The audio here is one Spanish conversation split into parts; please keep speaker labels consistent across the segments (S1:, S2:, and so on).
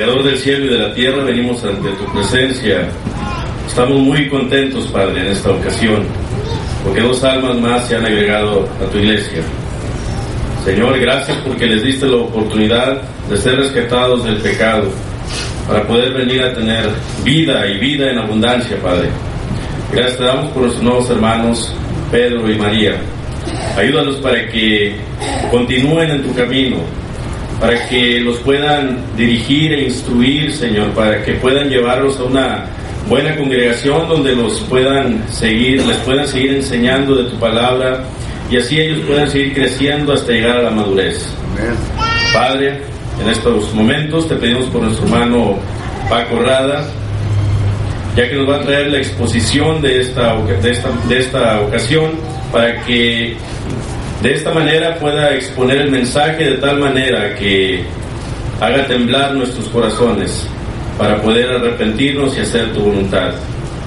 S1: Creador del cielo y de la tierra, venimos ante tu presencia. Estamos muy contentos, Padre, en esta ocasión, porque dos almas más se han agregado a tu iglesia. Señor, gracias porque les diste la oportunidad de ser rescatados del pecado, para poder venir a tener vida y vida en abundancia, Padre. Gracias te damos por nuestros nuevos hermanos, Pedro y María. Ayúdalos para que continúen en tu camino, para que los puedan dirigir e instruir, Señor, para que puedan llevarlos a una buena congregación donde los puedan seguir, les puedan seguir enseñando de tu palabra y así ellos puedan seguir creciendo hasta llegar a la madurez. Padre, en estos momentos te pedimos por nuestro hermano Paco Rada, ya que nos va a traer la exposición de esta, de esta, de esta ocasión, para que de esta manera pueda exponer el mensaje de tal manera que haga temblar nuestros corazones para poder arrepentirnos y hacer tu voluntad.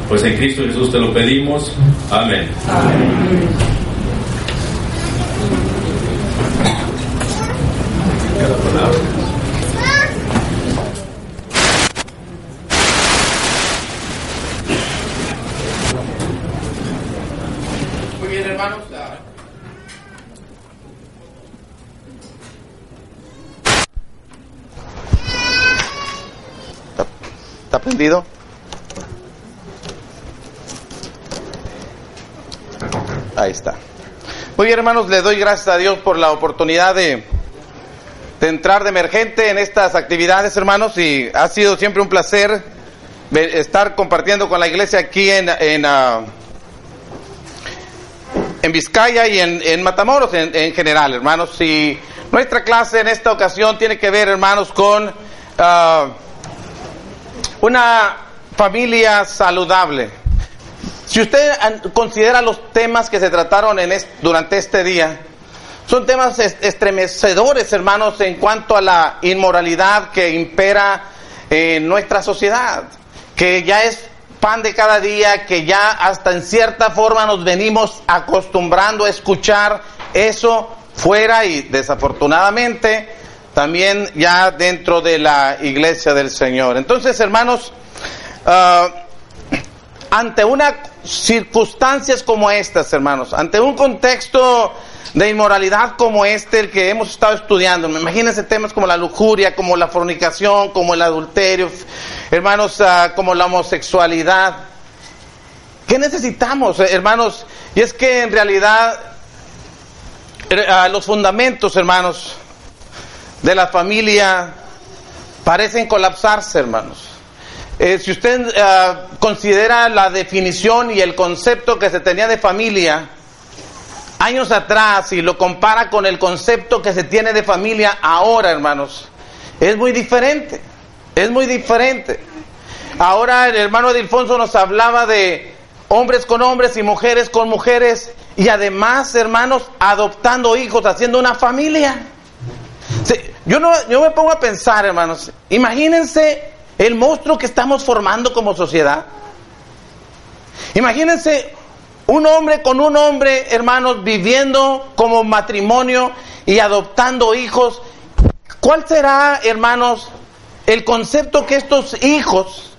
S1: Pues en Cristo Jesús te lo pedimos. Amén.
S2: Muy bien, hermanos. ah,
S3: Ahí está. Muy hermanos, le doy gracias a Dios por la oportunidad de, entrar de emergente en estas actividades, hermanos, y ha sido siempre un placer estar compartiendo con la iglesia aquí en, en, ah, Vizcaya y en, Matamoros en, en general, hermanos. Y nuestra clase en esta ocasión tiene que ver, hermanos, con ah, una familia saludable. Si usted considera los temas que se trataron en es- durante este día, son temas es- estremecedores, hermanos, en cuanto a la inmoralidad que impera en nuestra sociedad, que ya es pan de cada día, que ya hasta en cierta forma nos venimos acostumbrando a escuchar eso fuera y desafortunadamente también ya dentro de la iglesia del Señor. Entonces, hermanos, ah, ante una circunstancias como estas, hermanos, ante un contexto de inmoralidad como este, el que hemos estado estudiando, imagínense temas como la lujuria, como la fornicación, como el adulterio, hermanos, ah, como la homosexualidad. ¿Qué necesitamos, hermanos? Y es que en realidad eh, ah, los fundamentos, hermanos, de la familia parecen colapsarse, hermanos. Eh, si usted eh, considera la definición y el concepto que se tenía de familia años atrás y lo compara con el concepto que se tiene de familia ahora, hermanos, es muy diferente. Es muy diferente. Ahora el hermano Edilfonso nos hablaba de hombres con hombres y mujeres con mujeres y además, hermanos, adoptando hijos, haciendo una familia. Yo, no, yo me pongo a pensar, hermanos, imagínense el monstruo que estamos formando como sociedad. Imagínense un hombre con un hombre, hermanos, viviendo como matrimonio y adoptando hijos. ¿Cuál será, hermanos, el concepto que estos hijos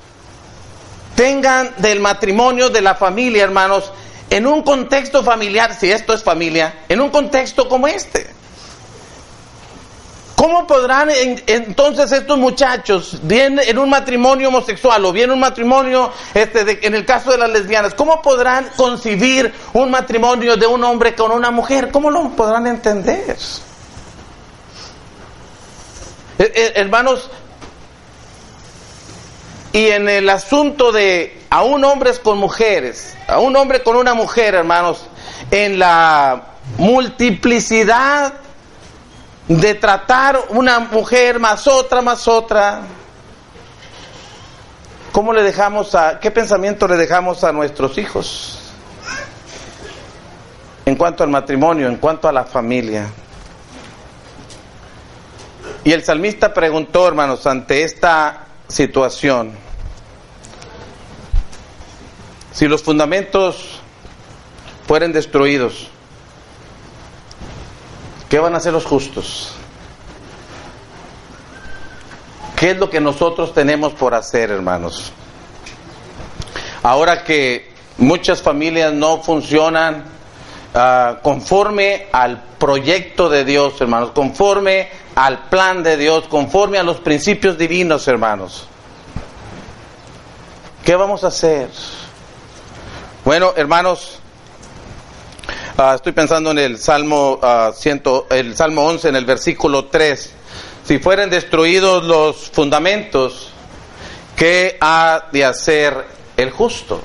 S3: tengan del matrimonio, de la familia, hermanos, en un contexto familiar, si esto es familia, en un contexto como este? ¿Cómo podrán en- entonces estos muchachos, bien en un matrimonio homosexual o bien un matrimonio, este, en el caso de las lesbianas, cómo podrán concebir un matrimonio de un hombre con una mujer? ¿Cómo lo podrán entender? Eh, eh, hermanos, y en el asunto de aún hombres con mujeres, a un hombre con una mujer, hermanos, en la multiplicidad de tratar una mujer más otra, más otra. ¿Cómo le dejamos a, qué pensamiento le dejamos a nuestros hijos? En cuanto al matrimonio, en cuanto a la familia. Y el salmista preguntó, hermanos, ante esta situación, si los fundamentos fueren destruidos, ¿Qué van a hacer los justos? ¿Qué ¿Qué es lo que nosotros tenemos por hacer, hermanos? Ahora que muchas familias no funcionan uh, conforme al proyecto de Dios, hermanos, conforme al plan de Dios, conforme a los principios divinos, hermanos. ¿Qué vamos a hacer? Bueno, hermanos, uh, estoy pensando en el Salmo, uh, ciento, el Salmo 11, en el versículo 3. Si fueren destruidos los fundamentos, ¿qué ha de hacer el justo?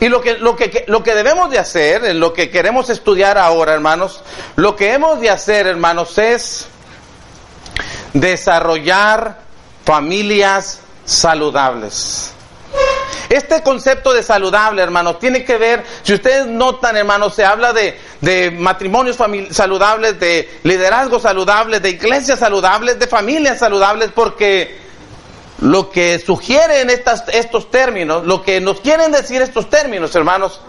S3: Y lo que, lo que, lo que debemos de hacer, lo que queremos estudiar ahora, hermanos, lo que hemos de hacer, hermanos, es desarrollar familias saludables. Este concepto de saludable, hermanos, tiene que ver, si ustedes notan, hermanos, se habla de, de matrimonios saludables, de liderazgos saludables, de iglesias saludables, de familias saludables, porque lo que sugieren estas, estos términos, lo que nos quieren decir estos términos, hermanos,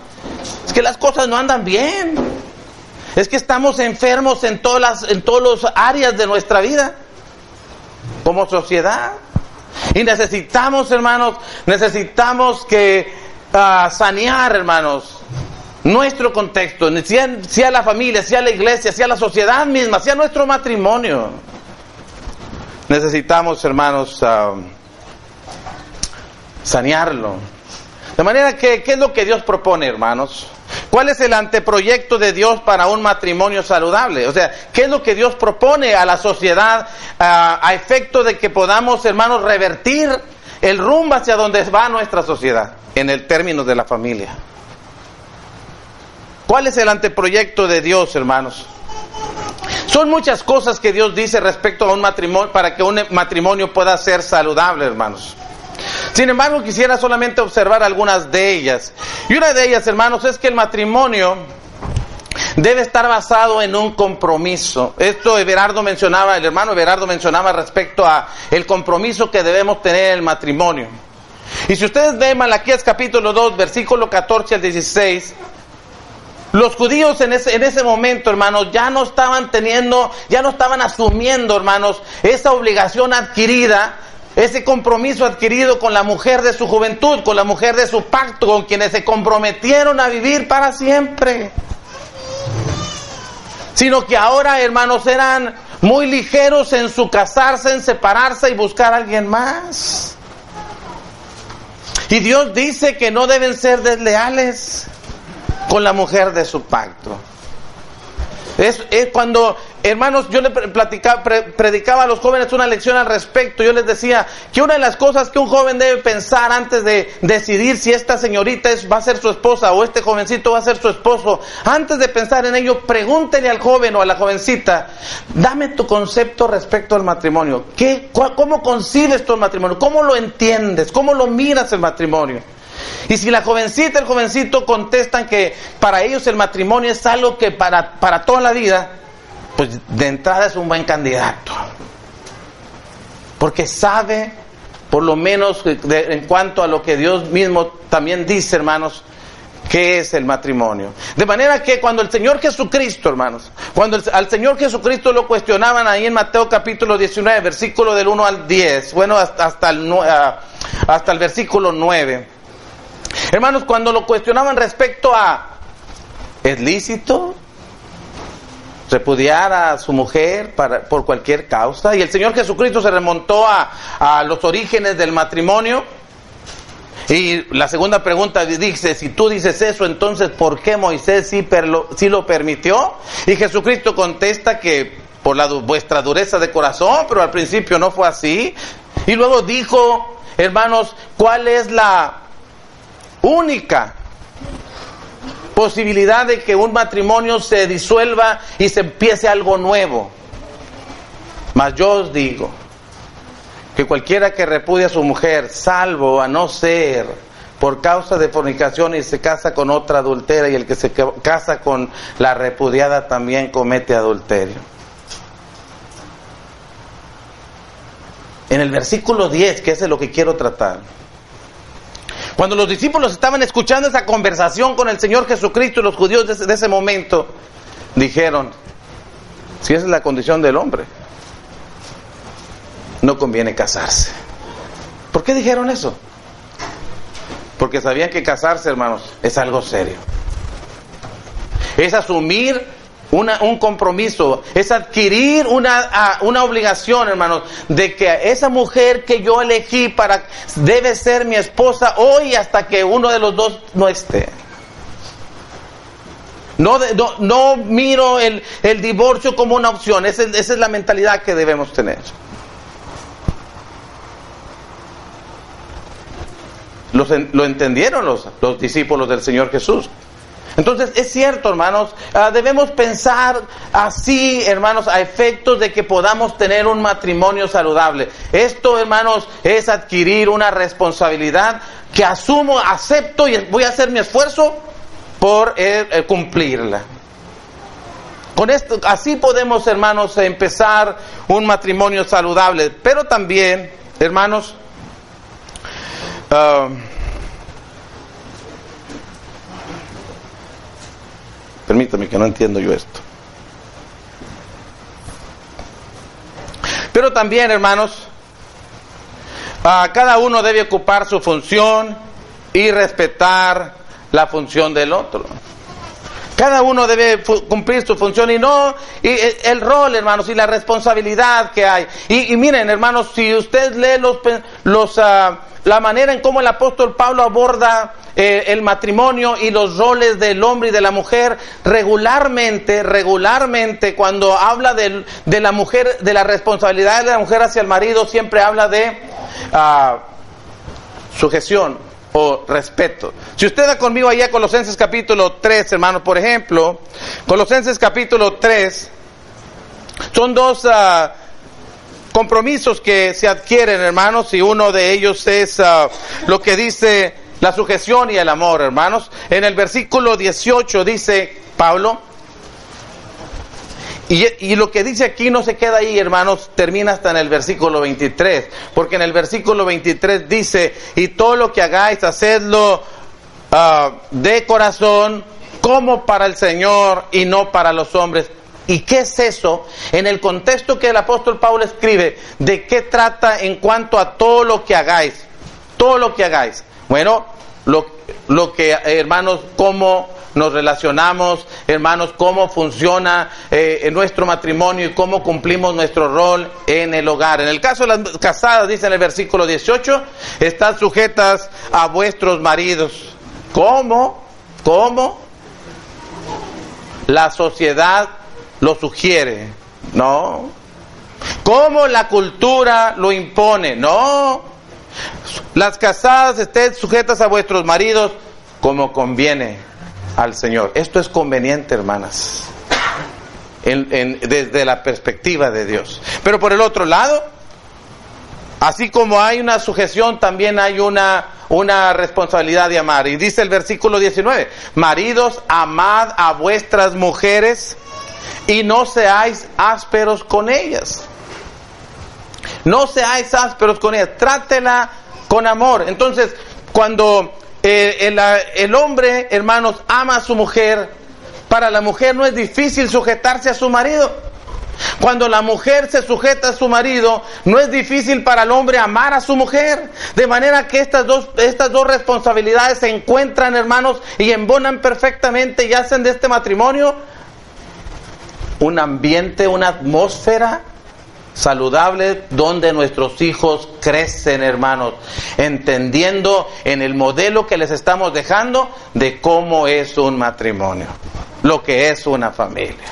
S3: es que las cosas no andan bien. Es que estamos enfermos en todas las, en todas las áreas de nuestra vida, como sociedad. Y necesitamos, hermanos, necesitamos que uh, sanear, hermanos, nuestro contexto, sea, sea la familia, sea la iglesia, sea la sociedad misma, sea nuestro matrimonio. Necesitamos, hermanos, uh, sanearlo. De manera que, ¿qué es lo que Dios propone, hermanos? ¿Cuál es el anteproyecto de Dios para un matrimonio saludable? O sea, ¿qué es lo que Dios propone a la sociedad a, efecto de que podamos, hermanos, revertir el rumbo hacia donde va nuestra sociedad en el término de la familia? ¿Cuál es el anteproyecto de Dios, hermanos? Son muchas cosas que Dios dice respecto a un matrimonio para que un matrimonio pueda ser saludable, hermanos. Sin embargo, quisiera solamente observar algunas de ellas. Y una de ellas, hermanos, es que el matrimonio debe estar basado en un compromiso. Esto Everardo mencionaba, el hermano Everardo mencionaba respecto a el compromiso que debemos tener en el matrimonio. Y si ustedes ven Malaquías capítulo 2, versículo 14 al 16, los judíos en ese, en ese momento, hermanos, ya no estaban teniendo, ya no estaban asumiendo, hermanos, esa obligación adquirida ese compromiso adquirido con la mujer de su juventud, con la mujer de su pacto, con quienes se comprometieron a vivir para siempre. Sino que ahora, hermanos, eran muy ligeros en su casarse, en separarse y buscar a alguien más. Y Dios dice que no deben ser desleales con la mujer de su pacto. Es, es cuando Hermanos, yo le platicaba, predicaba a los jóvenes una lección al respecto. Yo les decía que una de las cosas que un joven debe pensar antes de decidir si esta señorita va a ser su esposa o este jovencito va a ser su esposo, antes de pensar en ello, pregúntele al joven o a la jovencita, dame tu concepto respecto al matrimonio. ¿Qué, ¿Cómo concibes tu matrimonio? ¿Cómo lo entiendes? ¿Cómo lo miras el matrimonio? Y si la jovencita, el jovencito contestan que para ellos el matrimonio es algo que para, para toda la vida, pues de entrada es un buen candidato. Porque sabe, por lo menos en cuanto a lo que Dios mismo también dice, hermanos, qué es el matrimonio. De manera que cuando el Señor Jesucristo, hermanos, cuando al Señor Jesucristo lo cuestionaban ahí en Mateo capítulo 19, versículo del 1 al 10, bueno, hasta, hasta, el, ah, hasta el versículo 9. Hermanos, cuando lo cuestionaban respecto a, ¿es lícito? Repudiar a su mujer para, por cualquier causa. Y el Señor Jesucristo se remontó a, a los orígenes del matrimonio. Y la segunda pregunta dice, si tú dices eso, entonces ¿por qué Moisés sí, sí lo permitió? Y Jesucristo contesta que por la vuestra dureza de corazón, pero al principio no fue así. Y luego dijo, hermanos, ¿cuál es la única posibilidad de que un matrimonio se disuelva y se empiece algo nuevo. Mas yo os digo que cualquiera que repudia a su mujer, salvo a no ser por causa de fornicación y se casa con otra adultera y el que se casa con la repudiada también comete adulterio. En el versículo 10, que es de lo que quiero tratar, cuando los discípulos estaban escuchando esa conversación con el Señor Jesucristo y los judíos de ese, momento, dijeron, si esa es la condición del hombre, no conviene casarse. ¿Por qué dijeron eso? Porque sabían que casarse, hermanos, es algo serio. Es asumir una, un compromiso, es adquirir una, una obligación, hermanos, de que esa mujer que yo elegí para debe ser mi esposa hoy hasta que uno de los dos no esté. No, no, no, miro el, el, divorcio como una opción, esa, esa es la mentalidad que debemos tener. lo entendieron los, los discípulos del Señor Jesús. Entonces es cierto, hermanos, ah, debemos pensar así, hermanos, a efectos de que podamos tener un matrimonio saludable. Esto, hermanos, es adquirir una responsabilidad que asumo, acepto y voy a hacer mi esfuerzo por eh, eh, cumplirla. Con esto, así podemos, hermanos, empezar un matrimonio saludable. Pero también, hermanos, uh, Permítame que no entiendo yo esto. Pero también, hermanos, cada uno debe ocupar su función y respetar la función del otro. Cada uno debe cumplir su función y no y el rol, hermanos, y la responsabilidad que hay. Y, miren, hermanos, si usted lee los, los uh, la manera en cómo el apóstol Pablo aborda eh, el matrimonio y los roles del hombre y de la mujer, regularmente, regularmente, cuando habla de, de la mujer, de la responsabilidad de la mujer hacia el marido, siempre habla de uh, sujeción o respeto. Si usted da conmigo allá Colosenses capítulo 3, hermanos, por ejemplo, Colosenses capítulo 3, son dos... Uh, compromisos que se adquieren, hermanos, y uno de ellos es ah, lo que dice la sujeción y el amor, hermanos. En el versículo 18 dice Pablo, y, lo que dice aquí no se queda ahí, hermanos, termina hasta en el versículo 23, porque en el versículo 23 dice, y todo lo que hagáis, hacedlo uh, de corazón, como para el Señor y no para los hombres, ¿Y qué es eso? En el contexto que el apóstol Pablo escribe, ¿de qué trata en cuanto a todo lo que hagáis? Todo lo que hagáis. Bueno, lo, lo que, hermanos, cómo nos relacionamos, hermanos, cómo funciona eh, nuestro matrimonio y cómo cumplimos nuestro rol en el hogar. En el caso de las casadas, dice en el versículo 18, están sujetas a vuestros maridos. ¿Cómo? ¿Cómo? La sociedad lo sugiere, no. ¿Cómo la cultura lo impone? No. Las casadas estén sujetas a vuestros maridos como conviene al Señor. Esto es conveniente, hermanas, desde la perspectiva de Dios. Pero por el otro lado, así como hay una sujeción, también hay una, una responsabilidad de amar. Y dice el versículo 19, maridos, amad a vuestras mujeres y no seáis ásperos con ellas. No seáis ásperos con ellas, trátela con amor. Entonces, cuando eh, el, el, hombre, hermanos, ama a su mujer, para la mujer no es difícil sujetarse a su marido. Cuando la mujer se sujeta a su marido, no es difícil para el hombre amar a su mujer. De manera que estas dos, estas dos responsabilidades se encuentran, hermanos, y embonan perfectamente y hacen de este matrimonio un ambiente, una atmósfera saludable donde nuestros hijos crecen, hermanos, entendiendo en el modelo que les estamos dejando de cómo es un matrimonio, lo que es una familia.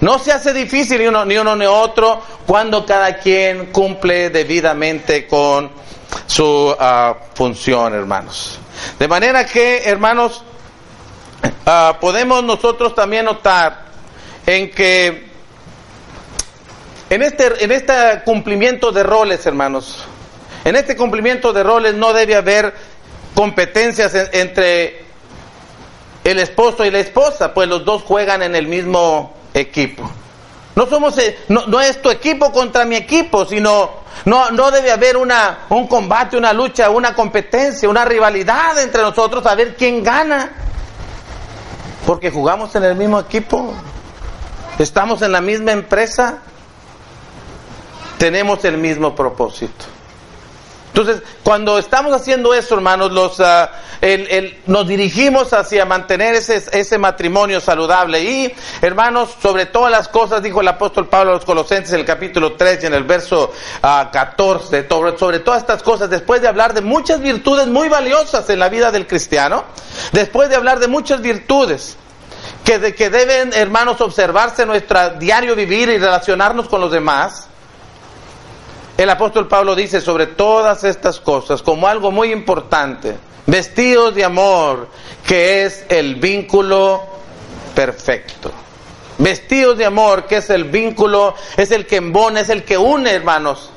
S3: No se hace difícil ni uno ni, otro cuando cada quien cumple debidamente con su ah, función, hermanos. De manera que, hermanos, Ah, podemos nosotros también notar en que en este, en este cumplimiento de roles, hermanos, en este cumplimiento de roles no debe haber competencias entre el esposo y la esposa, pues los dos juegan en el mismo equipo. No somos, eh, no, no es tu equipo contra mi equipo, sino no, no debe haber una, un combate, una lucha, una competencia, una rivalidad entre nosotros a ver quién gana. Porque jugamos en el mismo equipo. Estamos en la misma empresa. Tenemos el mismo propósito. Entonces, cuando estamos haciendo eso, hermanos, los, el, nos dirigimos hacia mantener ese, matrimonio saludable. Y, hermanos, sobre todas las cosas, dijo el apóstol Pablo a los Colosenses en el capítulo 3 y en el verso uh, 14, sobre, todas estas cosas, después de hablar de muchas virtudes muy valiosas en la vida del cristiano, después de hablar de muchas virtudes, que, que deben, hermanos, observarse en nuestro diario vivir y relacionarnos con los demás, el apóstol Pablo dice sobre todas estas cosas como algo muy importante, vestidos de amor, que es el vínculo perfecto. Vestidos de amor, que es el vínculo, es el que embona, es el que une, hermanos.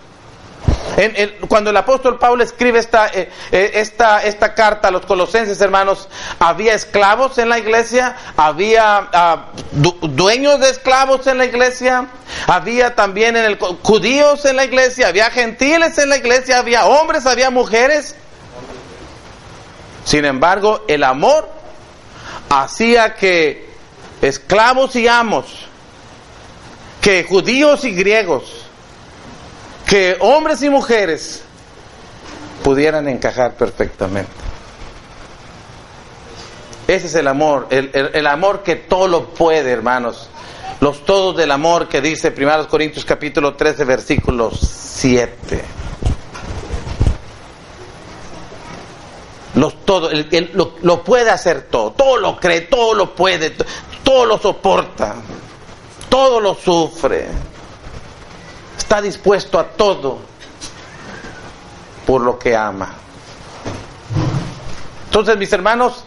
S3: Cuando el apóstol Pablo escribe esta, eh, esta, esta carta a los colosenses, hermanos, había esclavos en la iglesia, había du dueños de esclavos en la iglesia, había también en el, judíos en la iglesia, había gentiles en la iglesia, había hombres, había mujeres. Sin embargo, el amor hacía que esclavos y amos, que judíos y griegos, que hombres y mujeres pudieran encajar perfectamente. Ese es el amor, el, el, amor que todo lo puede, hermanos. Los todos del amor que dice 1 Corintios capítulo 13, versículo 7. Los todo, el, lo, puede hacer todo, todo lo cree, todo lo puede, todo lo soporta, todo lo sufre está dispuesto a todo por lo que ama. Entonces, mis hermanos,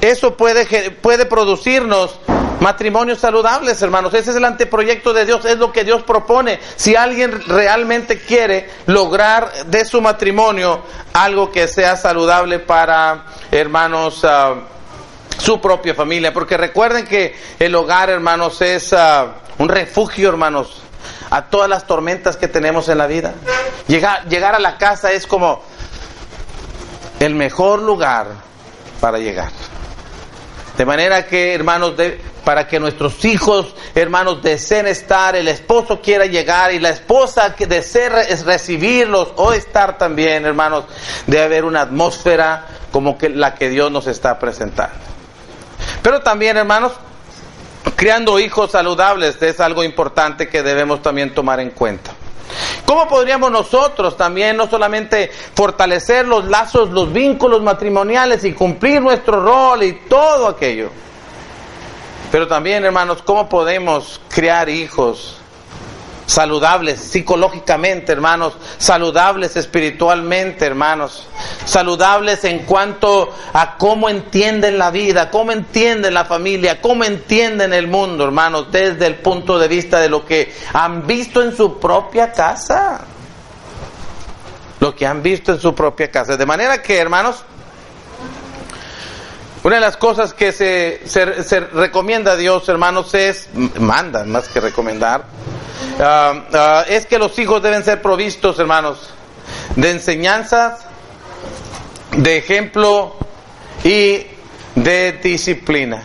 S3: eso puede, puede producirnos matrimonios saludables, hermanos. Ese es el anteproyecto de Dios, es lo que Dios propone. Si alguien realmente quiere lograr de su matrimonio algo que sea saludable para, hermanos, uh, su propia familia. Porque recuerden que el hogar, hermanos, es uh, un refugio, hermanos, a todas las tormentas que tenemos en la vida. Llegar, llegar a la casa es como el mejor lugar para llegar. De manera que, hermanos, de, para que nuestros hijos, hermanos, deseen estar, el esposo quiera llegar y la esposa que desee recibirlos o estar también, hermanos, debe haber una atmósfera como que la que Dios nos está presentando. Pero también, hermanos, Criando hijos saludables es algo importante que debemos también tomar en cuenta. ¿Cómo podríamos nosotros también no solamente fortalecer los lazos, los vínculos matrimoniales y cumplir nuestro rol y todo aquello? Pero también, hermanos, ¿cómo podemos criar hijos saludables psicológicamente, hermanos, saludables espiritualmente, hermanos, saludables en cuanto a cómo entienden la vida, cómo entienden la familia, cómo entienden el mundo, hermanos, desde el punto de vista de lo que han visto en su propia casa. Lo que han visto en su propia casa. De manera que, hermanos, una de las cosas que se, recomienda a Dios, hermanos, es, manda más que recomendar, Uh, uh, es que los hijos deben ser provistos, hermanos, de enseñanzas, de ejemplo y de disciplina.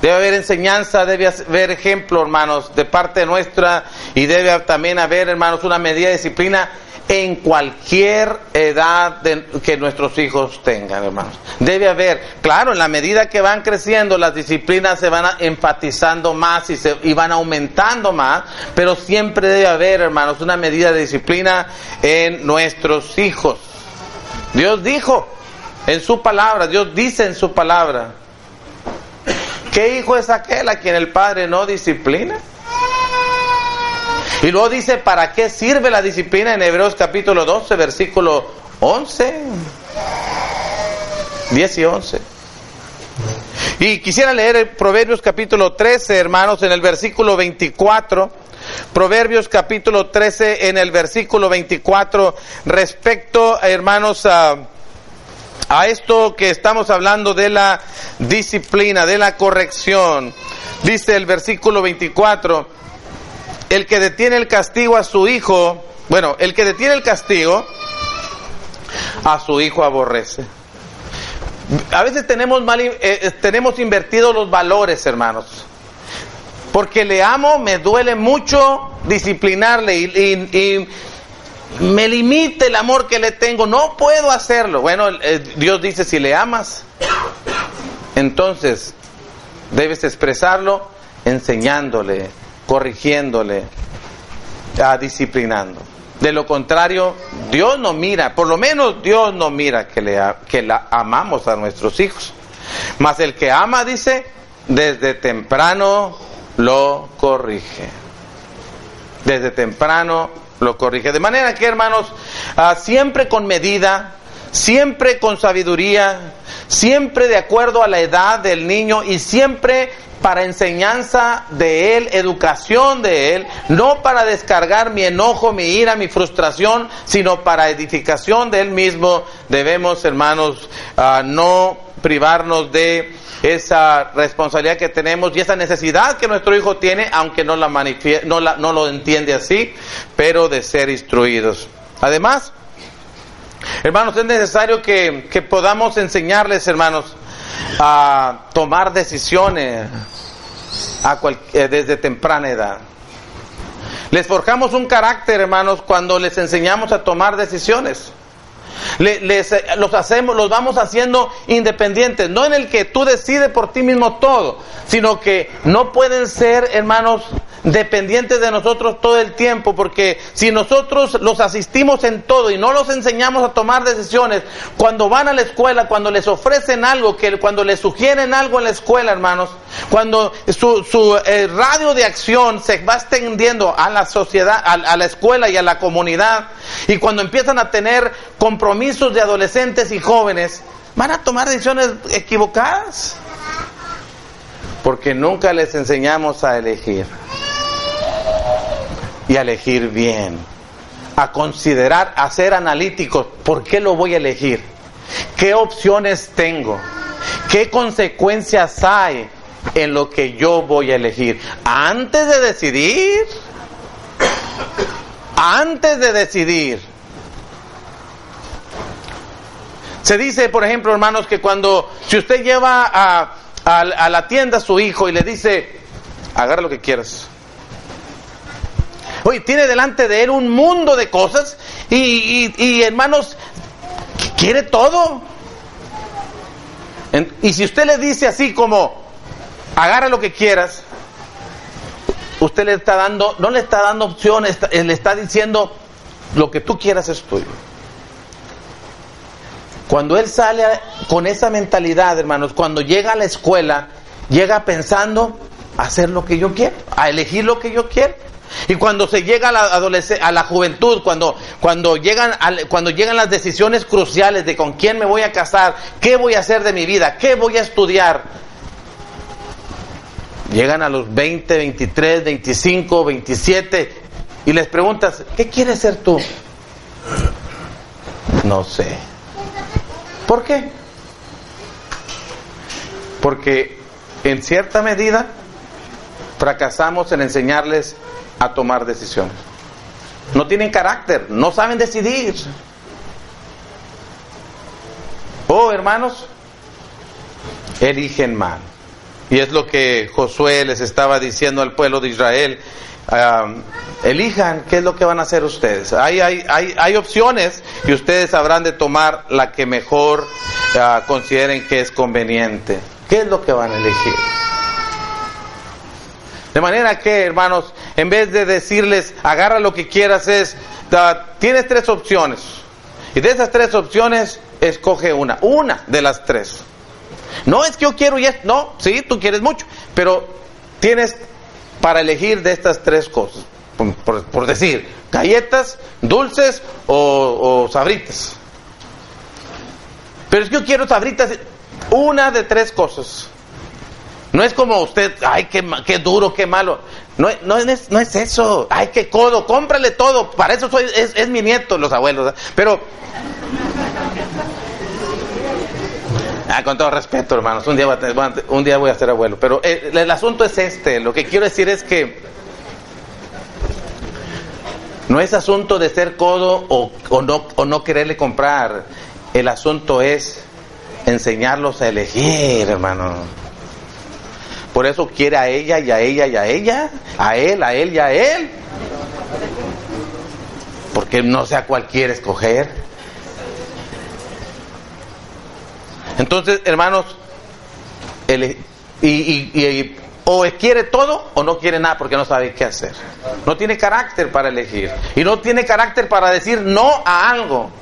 S3: Debe haber enseñanza, debe haber ejemplo, hermanos, de parte nuestra y debe también haber, hermanos, una medida de disciplina en cualquier edad que nuestros hijos tengan, hermanos. Debe haber, claro, en la medida que van creciendo, las disciplinas se van enfatizando más y, se, y van aumentando más, pero siempre debe haber, hermanos, una medida de disciplina en nuestros hijos. Dios dijo en su palabra, Dios dice en su palabra, ¿qué hijo es aquel a quien el padre no disciplina? Y luego dice, ¿para qué sirve la disciplina en Hebreos capítulo 12, versículo 11? 10 y 11. Y quisiera leer Proverbios capítulo 13, hermanos, en el versículo 24. Proverbios capítulo 13 en el versículo 24 respecto, hermanos, a, a esto que estamos hablando de la disciplina, de la corrección. Dice el versículo 24 el que detiene el castigo a su hijo, bueno, el que detiene el castigo a su hijo aborrece. A veces tenemos mal, eh, tenemos invertidos los valores, hermanos. Porque le amo, me duele mucho disciplinarle y, me limite el amor que le tengo. No puedo hacerlo. Bueno, eh, Dios dice, si le amas, entonces debes expresarlo enseñándole, corrigiéndole, ah, disciplinando. De lo contrario, Dios no mira, por lo menos Dios no mira que, le, que la amamos a nuestros hijos. Mas el que ama, dice, desde temprano lo corrige. Desde temprano lo corrige. De manera que, hermanos, ah, siempre con medida, siempre con sabiduría, siempre de acuerdo a la edad del niño y siempre para enseñanza de él, educación de él, no para descargar mi enojo, mi ira, mi frustración, sino para edificación de él mismo, debemos, hermanos, ah, no privarnos de esa responsabilidad que tenemos y esa necesidad que nuestro hijo tiene, aunque no la no, la- no lo entiende así, pero de ser instruidos. Además, hermanos, es necesario que podamos enseñarles, hermanos, a tomar decisiones eh, desde temprana edad. Les forjamos un carácter, hermanos, cuando les enseñamos a tomar decisiones. Le- les, eh, los hacemos, los vamos haciendo independientes, no en el que tú decides por ti mismo todo, sino que no pueden ser, hermanos, dependientes de nosotros todo el tiempo, porque si nosotros los asistimos en todo y no los enseñamos a tomar decisiones, cuando van a la escuela, cuando les ofrecen algo, que cuando les sugieren algo en la escuela, hermanos, cuando su, su eh, radio de acción se va extendiendo a la sociedad, a, a la escuela y a la comunidad, y cuando empiezan a tener compromisos de adolescentes y jóvenes, van a tomar decisiones equivocadas, porque nunca les enseñamos a elegir y a elegir bien, a considerar, a ser analíticos, ¿por qué lo voy a elegir? ¿Qué opciones tengo? ¿Qué consecuencias hay en lo que yo voy a elegir? Antes de decidir, antes de decidir. Se dice, por ejemplo, hermanos, que cuando, si usted lleva a, a, a la tienda a su hijo y le dice, agarra lo que quieras. Oye, tiene delante de él un mundo de cosas y, y- hermanos, quiere todo. Y si usted le dice así como, agarra lo que quieras, usted le está dando, no le está dando opciones, le está diciendo, lo que tú quieras es tuyo. Cuando él sale con esa mentalidad, hermanos, cuando llega a la escuela, llega pensando a hacer lo que yo quiero, a elegir lo que yo quiero. Y cuando se llega a la a la juventud, cuando cuando llegan cuando llegan las decisiones cruciales de con quién me voy a casar, qué voy a hacer de mi vida, qué voy a estudiar, llegan a los 20, 23, 25, 27 y les preguntas, ¿qué quieres ser tú? No sé. ¿Por qué? Porque en cierta medida fracasamos en enseñarles a tomar decisiones. No tienen carácter, no saben decidir. Oh, hermanos, eligen mal. Y es lo que Josué les estaba diciendo al pueblo de Israel. Ah, elijan qué es lo que van a hacer ustedes. Hay, hay, hay, hay opciones y ustedes sabrán de tomar la que mejor ah, consideren que es conveniente. ¿Qué es lo que van a elegir? De manera que, hermanos, en vez de decirles, agarra lo que quieras, es, ah, tienes tres opciones. Y de esas tres opciones, escoge una. Una de las tres. No es que yo quiero y es, no, sí, tú quieres mucho, pero tienes para elegir de estas tres cosas. Por, decir, galletas, dulces o, sabritas. Pero es que yo quiero sabritas, una de tres cosas. No es como usted, ay, qué, duro, qué malo. No, no, es, no es eso. Ay, qué codo, cómprale todo. Para eso soy, es, mi nieto, los abuelos. Pero, ah, con todo respeto, hermanos, un día, voy a un día voy a ser abuelo. Pero eh, el asunto es este. Lo que quiero decir es que no es asunto de ser codo o, no, o no quererle comprar. El asunto es enseñarlos a elegir, hermano. Por eso quiere a ella y a ella y a ella, a él, a él y a él. Porque no sé a cuál quiere escoger. Entonces, hermanos, el, y, o quiere todo o no quiere nada porque no sabe qué hacer. No tiene carácter para elegir. Y no tiene carácter para decir no a algo.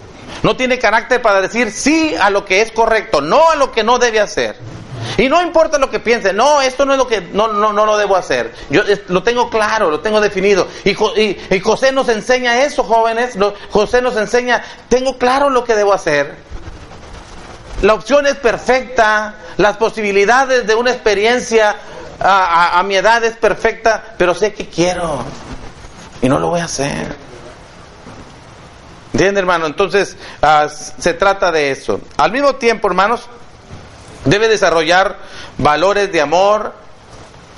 S3: No tiene carácter para decir sí a lo que es correcto, no a lo que no debe hacer. Y no importa lo que piense, no, esto no es lo que no, no, no lo debo hacer. Yo lo tengo claro, lo tengo definido. Y, José nos enseña eso, jóvenes. José nos enseña, tengo claro lo que debo hacer. La opción es perfecta, las posibilidades de una experiencia a, mi edad es perfecta, pero sé que quiero y no lo voy a hacer. ¿Entiende, hermano? Entonces, ah, se trata de eso. Al mismo tiempo, hermanos, debe desarrollar valores de amor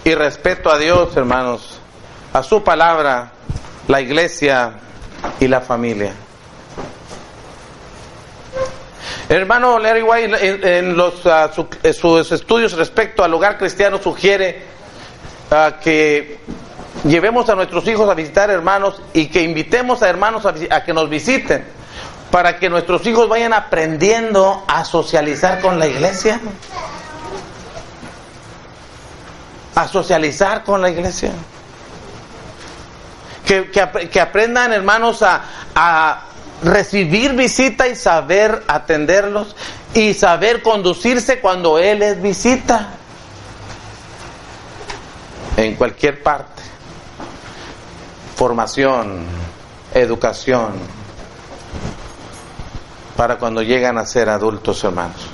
S3: y respeto a Dios, hermanos, a su palabra, la iglesia y la familia. Hermano Larry White en, los, ah, sus estudios respecto al hogar cristiano sugiere ah, que llevemos a nuestros hijos a visitar hermanos y que invitemos a hermanos a, que nos visiten para que nuestros hijos vayan aprendiendo a socializar con la iglesia. A socializar con la iglesia. Que, que, aprendan, hermanos, a, a recibir visita y saber atenderlos y saber conducirse cuando Él les visita. En cualquier parte. Formación, educación, para cuando llegan a ser adultos hermanos.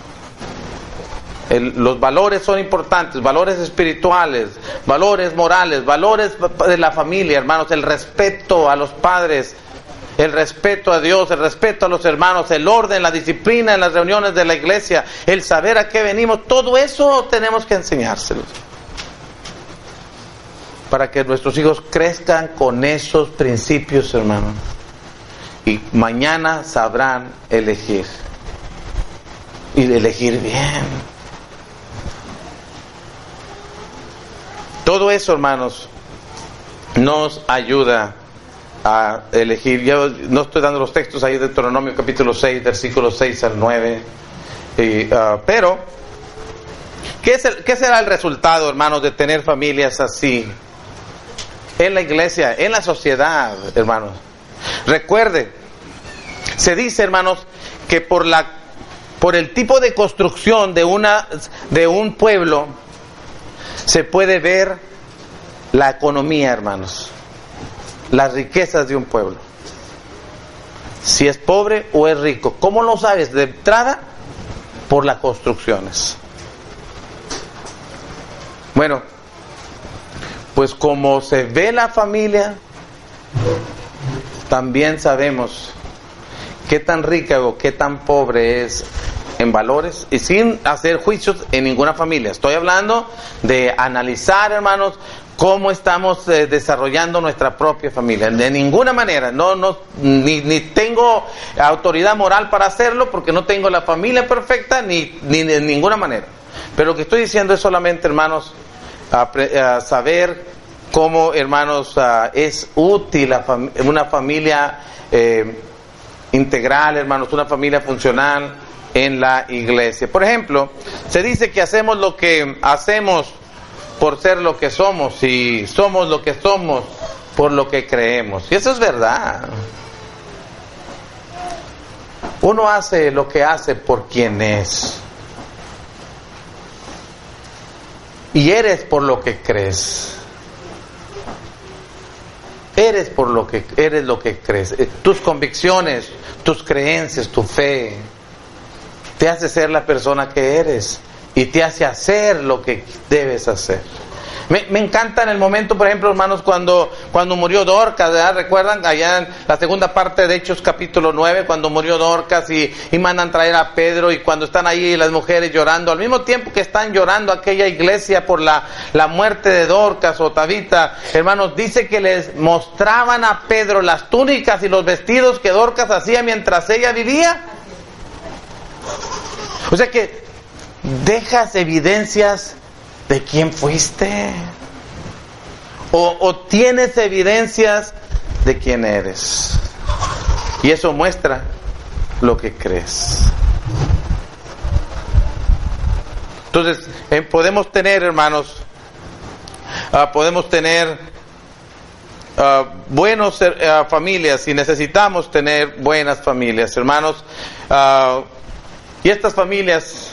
S3: los valores son importantes, valores espirituales, valores morales, valores de la familia, hermanos, el respeto a los padres, el respeto a Dios, el respeto a los hermanos, el orden, la disciplina en las reuniones de la iglesia, el saber a qué venimos, todo eso tenemos que enseñárselos. Para que nuestros hijos crezcan con esos principios, hermanos. Y mañana sabrán elegir. Y elegir bien. Todo eso, hermanos, nos ayuda a elegir. Yo no estoy dando los textos ahí de Deuteronomio capítulo 6, versículos 6 al 9. Ah, pero, ¿qué, es el, ¿qué será el resultado, hermanos, de tener familias así? En la iglesia, en la sociedad, hermanos. Recuerde, se dice, hermanos, que por la por el tipo de construcción de una de un pueblo se puede ver la economía, hermanos las riquezas de un pueblo. Si es pobre o es rico. ¿Cómo lo sabes? De entrada, por las construcciones. Bueno, pues como se ve la familia, también sabemos qué tan rica o qué tan pobre es en valores y sin hacer juicios en ninguna familia. Estoy hablando de analizar, hermanos, cómo estamos eh, desarrollando nuestra propia familia. De ninguna manera, no, no, ni, ni, tengo autoridad moral para hacerlo porque no tengo la familia perfecta, ni, ni de ninguna manera. Pero lo que estoy diciendo es solamente, hermanos, a, saber cómo, hermanos, es útil una familia eh, integral, hermanos, una familia funcional en la iglesia. Por ejemplo, se dice que hacemos lo que hacemos por ser lo que somos y somos lo que somos por lo que creemos. Y eso es verdad. Uno hace lo que hace por quien es. Y eres por lo que crees. Eres por lo que eres lo que crees. Eh, tus convicciones, tus creencias, tu fe te hace ser la persona que eres y te hace hacer lo que debes hacer. Me, encanta en el momento, por ejemplo, hermanos, cuando, cuando murió Dorcas, ¿recuerdan? Allá en la segunda parte de Hechos capítulo 9, cuando murió Dorcas y, y mandan traer a Pedro y cuando están ahí las mujeres llorando, al mismo tiempo que están llorando aquella iglesia por la, la muerte de Dorcas o Tabita, hermanos, dice que les mostraban a Pedro las túnicas y los vestidos que Dorcas hacía mientras ella vivía. O sea que dejas evidencias de quién fuiste. O, tienes evidencias de quién eres. Y eso muestra lo que crees. Entonces, eh, podemos tener, hermanos, ah, podemos tener uh, buenas uh, familias y necesitamos tener buenas familias, hermanos. Y estas familias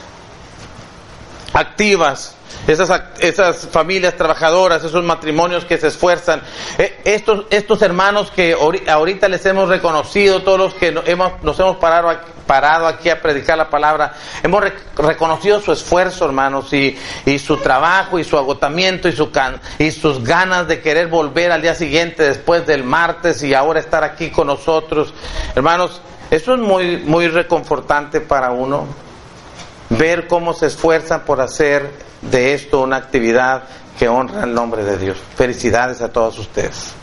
S3: activas esas, esas familias trabajadoras, esos matrimonios que se esfuerzan, eh, estos, estos hermanos que ahorita les hemos reconocido, todos los que hemos, nos hemos parado, parado aquí a predicar la palabra, hemos reconocido su esfuerzo, hermanos, y, y, su trabajo y su agotamiento y, su can y sus ganas de querer volver al día siguiente después del martes y ahora estar aquí con nosotros. Hermanos, eso es muy, muy reconfortante para uno, ver cómo se esfuerzan por hacer de esto una actividad que honra el nombre de Dios. Felicidades a todos ustedes.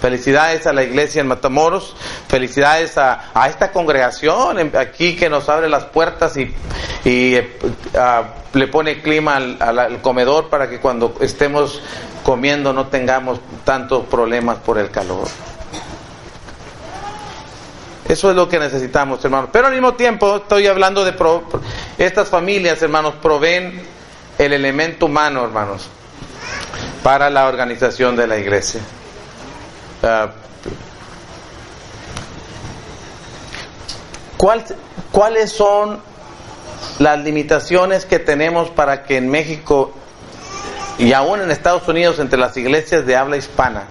S3: Felicidades a la iglesia en Matamoros, felicidades a, a esta congregación aquí que nos abre las puertas y, y eh, le pone clima al, al, comedor para que cuando estemos comiendo no tengamos tantos problemas por el calor. Eso es lo que necesitamos, hermanos. Pero al mismo tiempo estoy hablando de estas familias, hermanos, proveen el elemento humano, hermanos, para la organización de la iglesia. ¿cuál, ¿Cuáles son las limitaciones que tenemos para que en México y aún en Estados Unidos entre las iglesias de habla hispana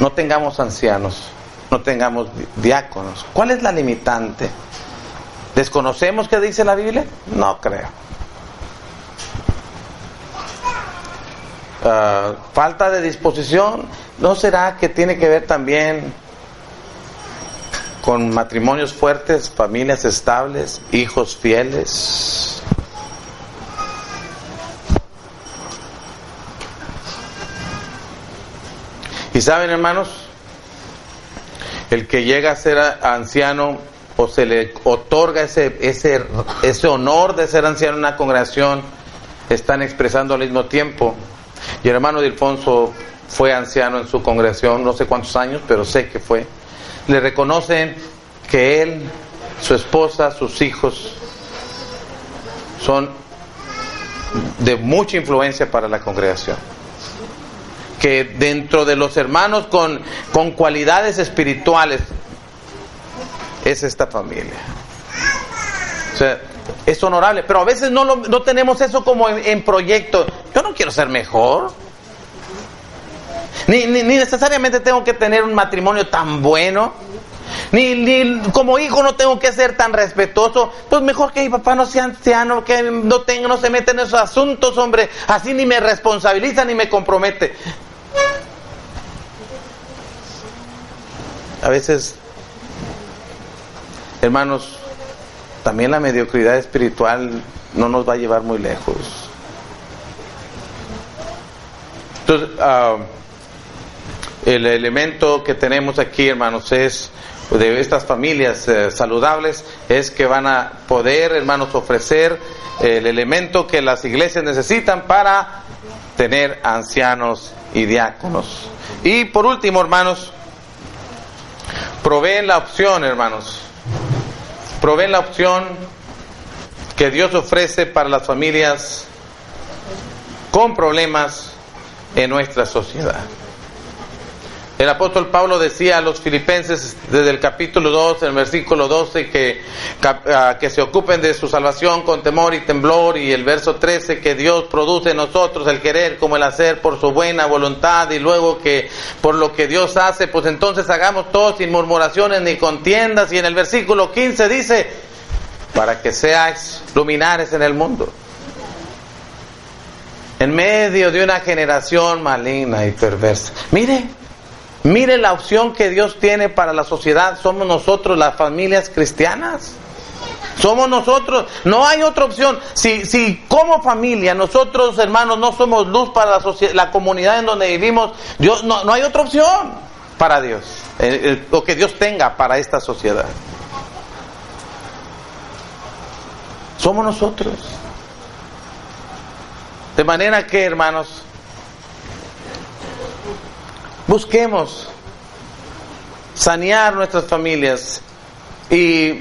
S3: no tengamos ancianos, no tengamos diáconos? ¿Cuál es la limitante? ¿Desconocemos qué dice la Biblia? No creo. Ah, falta de disposición, ¿no será que tiene que ver también con matrimonios fuertes, familias estables, hijos fieles? Y saben, hermanos, el que llega a ser anciano o se le otorga ese, ese, ese honor de ser anciano en una congregación, están expresando al mismo tiempo y el hermano de Alfonso fue anciano en su congregación, no sé cuántos años, pero sé que fue. Le reconocen que él, su esposa, sus hijos son de mucha influencia para la congregación. Que dentro de los hermanos con, con cualidades espirituales es esta familia. O sea, es honorable, pero a veces no, lo, no tenemos eso como en, proyecto. Yo no quiero ser mejor. Ni, ni, ni, necesariamente tengo que tener un matrimonio tan bueno. Ni, ni como hijo no tengo que ser tan respetuoso. Pues mejor que mi papá no sea anciano, que no, tenga, no se meta en esos asuntos, hombre. Así ni me responsabiliza ni me compromete. A veces, hermanos, también la mediocridad espiritual no nos va a llevar muy lejos. Entonces, uh, el elemento que tenemos aquí, hermanos, es de estas familias eh, saludables, es que van a poder, hermanos, ofrecer el elemento que las iglesias necesitan para tener ancianos y diáconos. Y por último, hermanos, proveen la opción, hermanos, proveen la opción que Dios ofrece para las familias con problemas en nuestra sociedad. El apóstol Pablo decía a los filipenses desde el capítulo 2, en el versículo 12, que, ah, que se ocupen de su salvación con temor y temblor, y el verso 13, que Dios produce en nosotros el querer como el hacer por su buena voluntad, y luego que por lo que Dios hace, pues entonces hagamos todo sin murmuraciones ni contiendas, y en el versículo 15 dice, para que seáis luminares en el mundo. En medio de una generación maligna y perversa. Mire, Mire la opción que Dios tiene para la sociedad. Somos nosotros las familias cristianas. Somos nosotros. No hay otra opción. Si, si como familia nosotros hermanos no somos luz para la, la comunidad en donde vivimos, Dios, no, no hay otra opción para Dios. lo que Dios tenga para esta sociedad. Somos nosotros. De manera que, hermanos, busquemos sanear nuestras familias y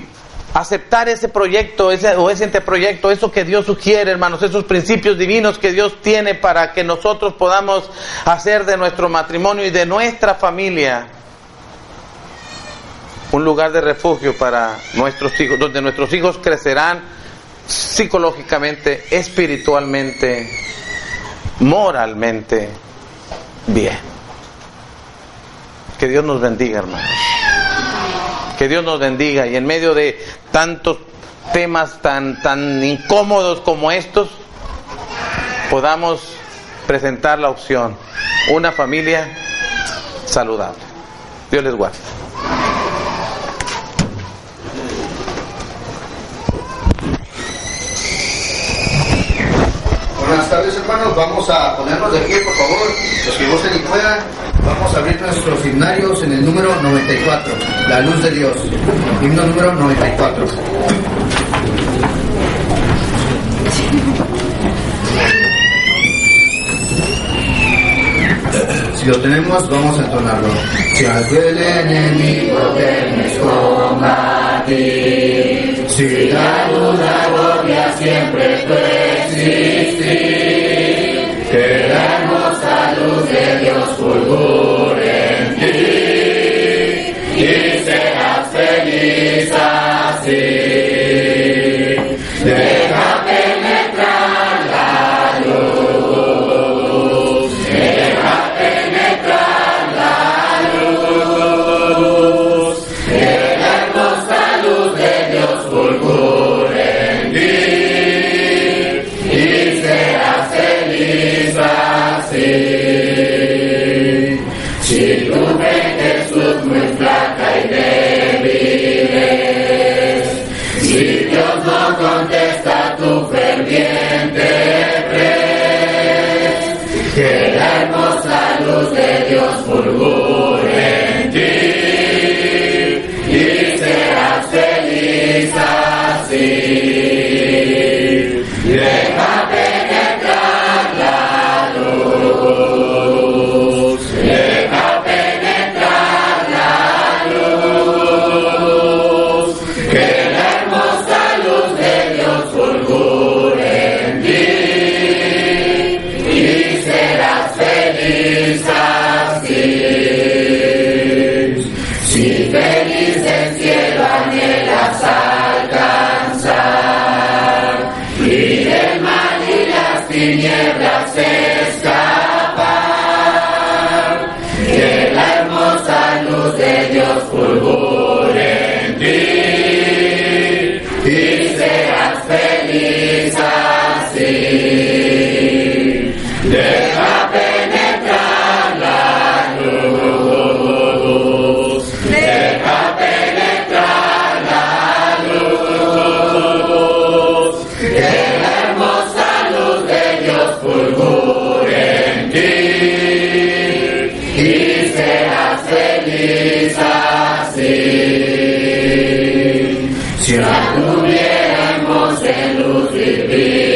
S3: aceptar ese proyecto ese, o ese anteproyecto, eso que Dios sugiere, hermanos, esos principios divinos que Dios tiene para que nosotros podamos hacer de nuestro matrimonio y de nuestra familia un lugar de refugio para nuestros hijos, donde nuestros hijos crecerán psicológicamente, espiritualmente, moralmente bien. Que Dios nos bendiga, hermanos. Que Dios nos bendiga y en medio de tantos temas tan tan incómodos como estos podamos presentar la opción una familia saludable. Dios les guarde.
S4: Buenas tardes hermanos, vamos a ponernos de pie por favor, los que gusten y puedan. Vamos a abrir nuestros himnarios en el número 94, La Luz de Dios, himno número 94. Si lo tenemos, vamos a entonarlo. Si algo el enemigo temes combatir, si la duda agobia siempre tu existir, que la luz de Dios fulgure en ti, y feliz así. Luz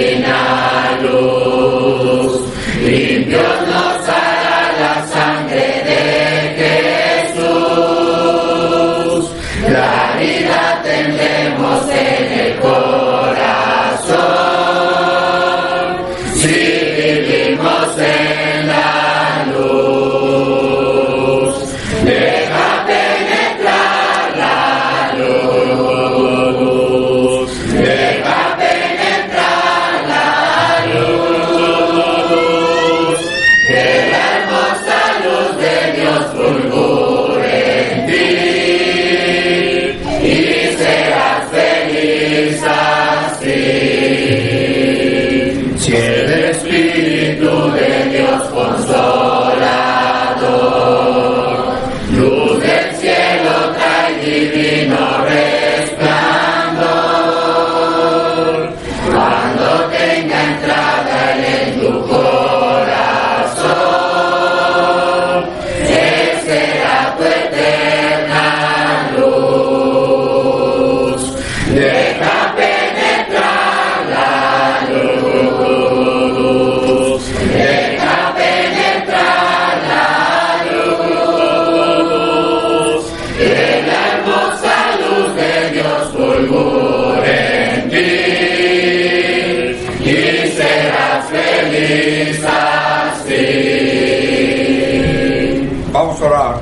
S5: Vamos a orar.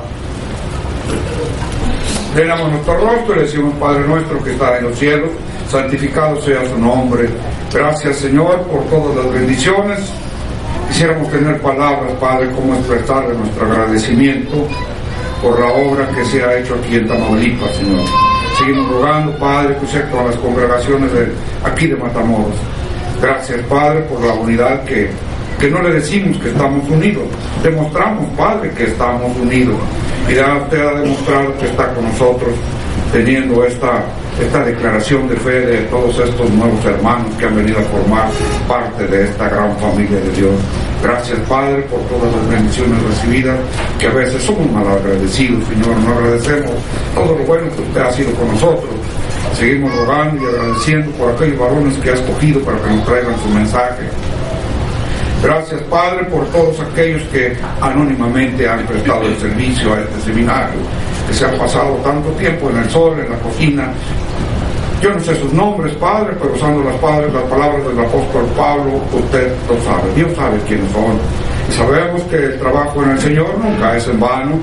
S5: Llenamos nuestro rostro y le decimos, Padre nuestro que está en los cielos, santificado sea su nombre. Gracias, Señor, por todas las bendiciones. Quisiéramos tener palabras, Padre, como expresarle nuestro agradecimiento por la obra que se ha hecho aquí en Tamaulipas, Señor. Seguimos rogando, Padre, que usted todas las congregaciones de aquí de Matamoros. Gracias, Padre, por la unidad que, que no le decimos que estamos unidos. Demostramos, Padre, que estamos unidos. Y ya usted ha demostrado que está con nosotros teniendo esta, esta declaración de fe de todos estos nuevos hermanos que han venido a formar parte de esta gran familia de Dios. Gracias, Padre, por todas las bendiciones recibidas, que a veces somos mal agradecidos, Señor. No agradecemos todo lo bueno que usted ha sido con nosotros. Seguimos rogando y agradeciendo por aquellos varones que ha escogido para que nos traigan su mensaje. Gracias, Padre, por todos aquellos que anónimamente han prestado el servicio a este seminario, que se han pasado tanto tiempo en el sol, en la cocina. Yo no sé sus nombres, Padre, pero usando las, padres, las palabras del apóstol Pablo, usted lo sabe, Dios sabe quiénes son. Sabemos que el trabajo en el Señor nunca es en vano.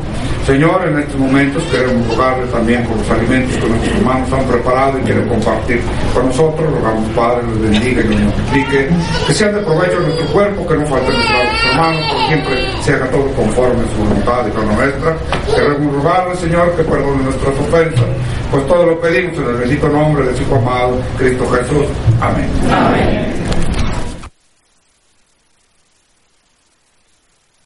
S5: Señor, en estos momentos queremos rogarle también por los alimentos que nuestros hermanos han preparado y quieren compartir con nosotros. Rogamos, Padre, los bendiga y los multiplique. Que sean de provecho nuestro cuerpo, que no falten nuestros hermanos, que siempre se haga todo conforme a su voluntad y con nuestra. Queremos rogarle, Señor, que perdone nuestras ofensas. Pues todo lo pedimos en el bendito nombre de su amado, Cristo Jesús.
S6: Amén.